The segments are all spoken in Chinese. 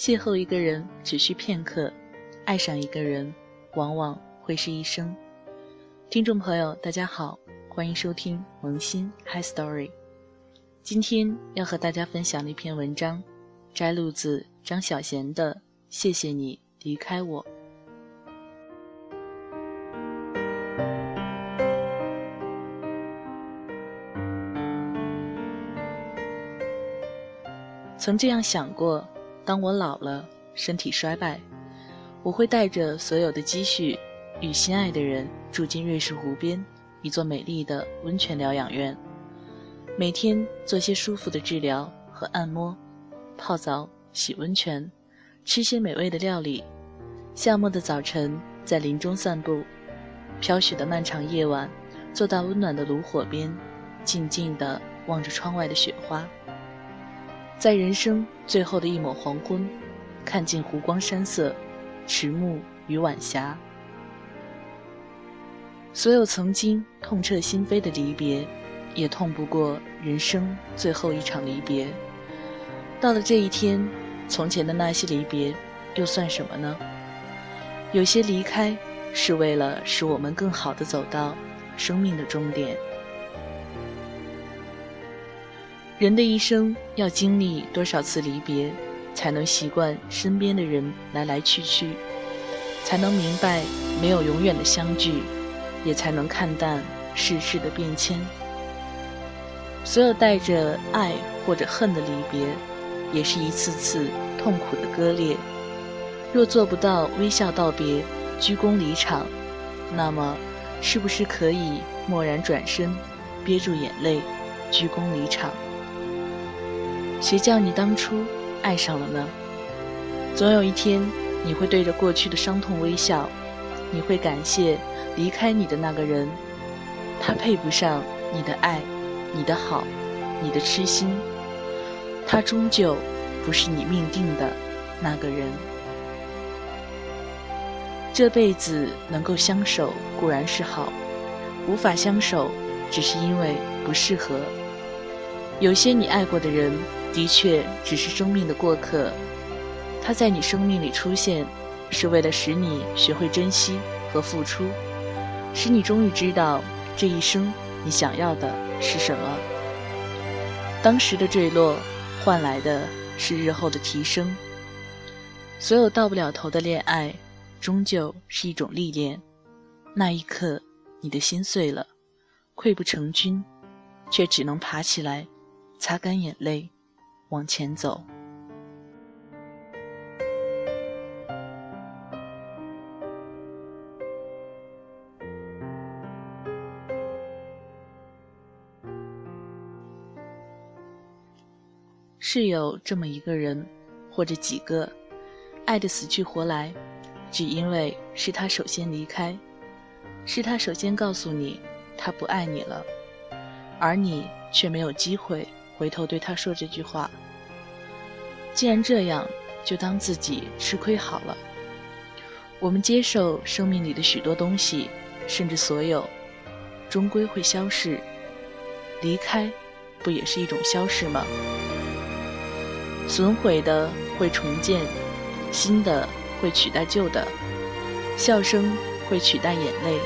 邂逅一个人只需片刻，爱上一个人往往会是一生。听众朋友，大家好，欢迎收听萌新 Hi Story。今天要和大家分享的一篇文章，摘录自张小娴的《谢谢你离开我》。曾这样想过，当我老了，身体衰败，我会带着所有的积蓄，与心爱的人住进瑞士湖边一座美丽的温泉疗养院，每天做些舒服的治疗和按摩，泡澡、洗温泉，吃些美味的料理。夏末的早晨，在林中散步；飘雪的漫长夜晚，坐到温暖的炉火边，静静地望着窗外的雪花。在人生最后的一抹黄昏，看尽湖光山色，迟暮与晚霞。所有曾经痛彻心扉的离别，也痛不过人生最后一场离别。到了这一天，从前的那些离别，又算什么呢？有些离开，是为了使我们更好的走到生命的终点。人的一生要经历多少次离别，才能习惯身边的人来来去去，才能明白没有永远的相聚，也才能看淡世事的变迁。所有带着爱或者恨的离别，也是一次次痛苦的割裂。若做不到微笑道别、鞠躬离场，那么是不是可以默然转身，憋住眼泪，鞠躬离场？谁叫你当初爱上了呢？总有一天，你会对着过去的伤痛微笑，你会感谢离开你的那个人，他配不上你的爱，你的好，你的痴心，他终究不是你命定的那个人。这辈子能够相守固然是好，无法相守，只是因为不适合。有些你爱过的人。的确，只是生命的过客。他在你生命里出现，是为了使你学会珍惜和付出，使你终于知道这一生你想要的是什么。当时的坠落，换来的是日后的提升。所有到不了头的恋爱，终究是一种历练。那一刻，你的心碎了，溃不成军，却只能爬起来，擦干眼泪。往前走，是有这么一个人，或者几个，爱的死去活来，只因为是他首先离开，是他首先告诉你他不爱你了，而你却没有机会。回头对他说这句话。既然这样，就当自己吃亏好了。我们接受生命里的许多东西，甚至所有，终归会消逝。离开，不也是一种消逝吗？损毁的会重建，新的会取代旧的，笑声会取代眼泪，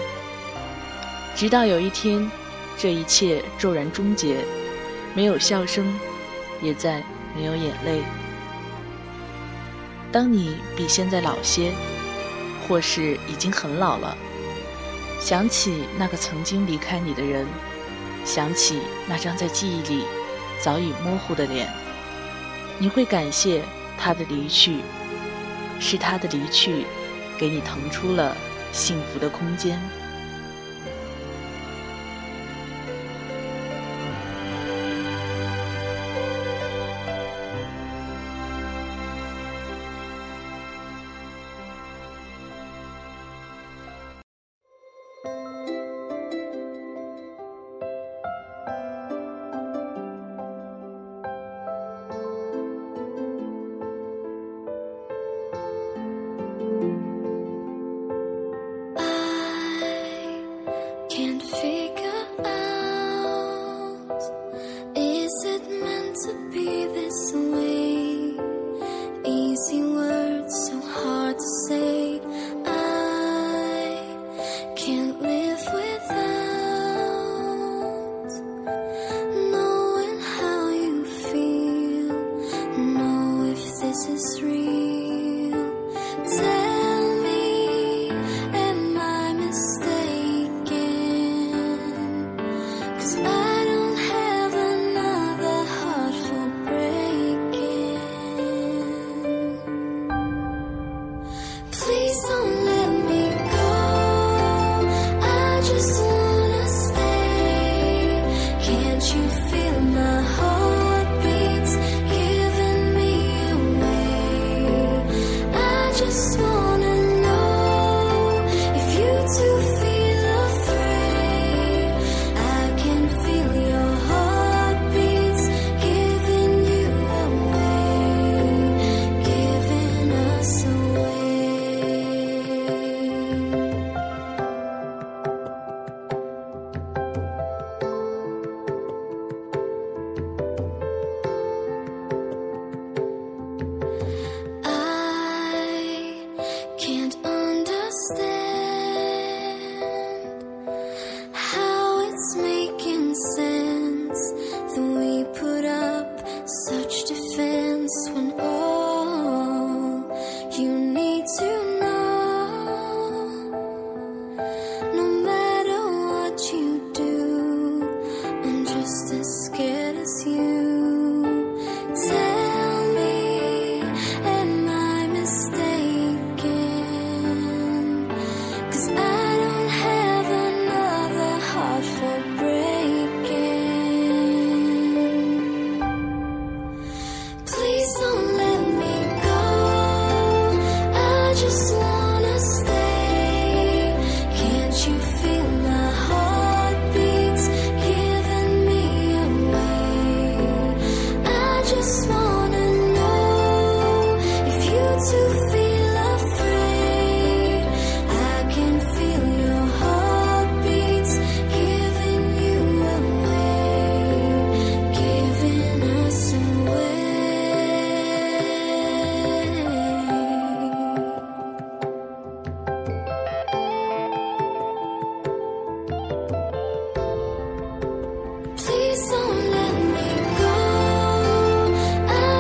直到有一天，这一切骤然终结。没有笑声，也再没有眼泪。当你比现在老些，或是已经很老了，想起那个曾经离开你的人，想起那张在记忆里早已模糊的脸，你会感谢他的离去，是他的离去，给你腾出了幸福的空间。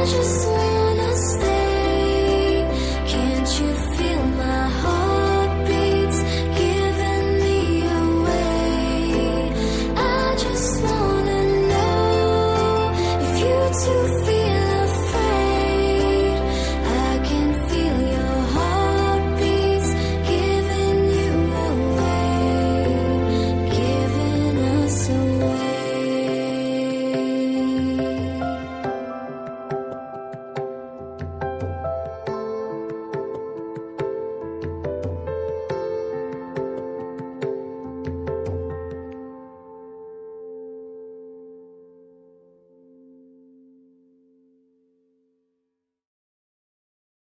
just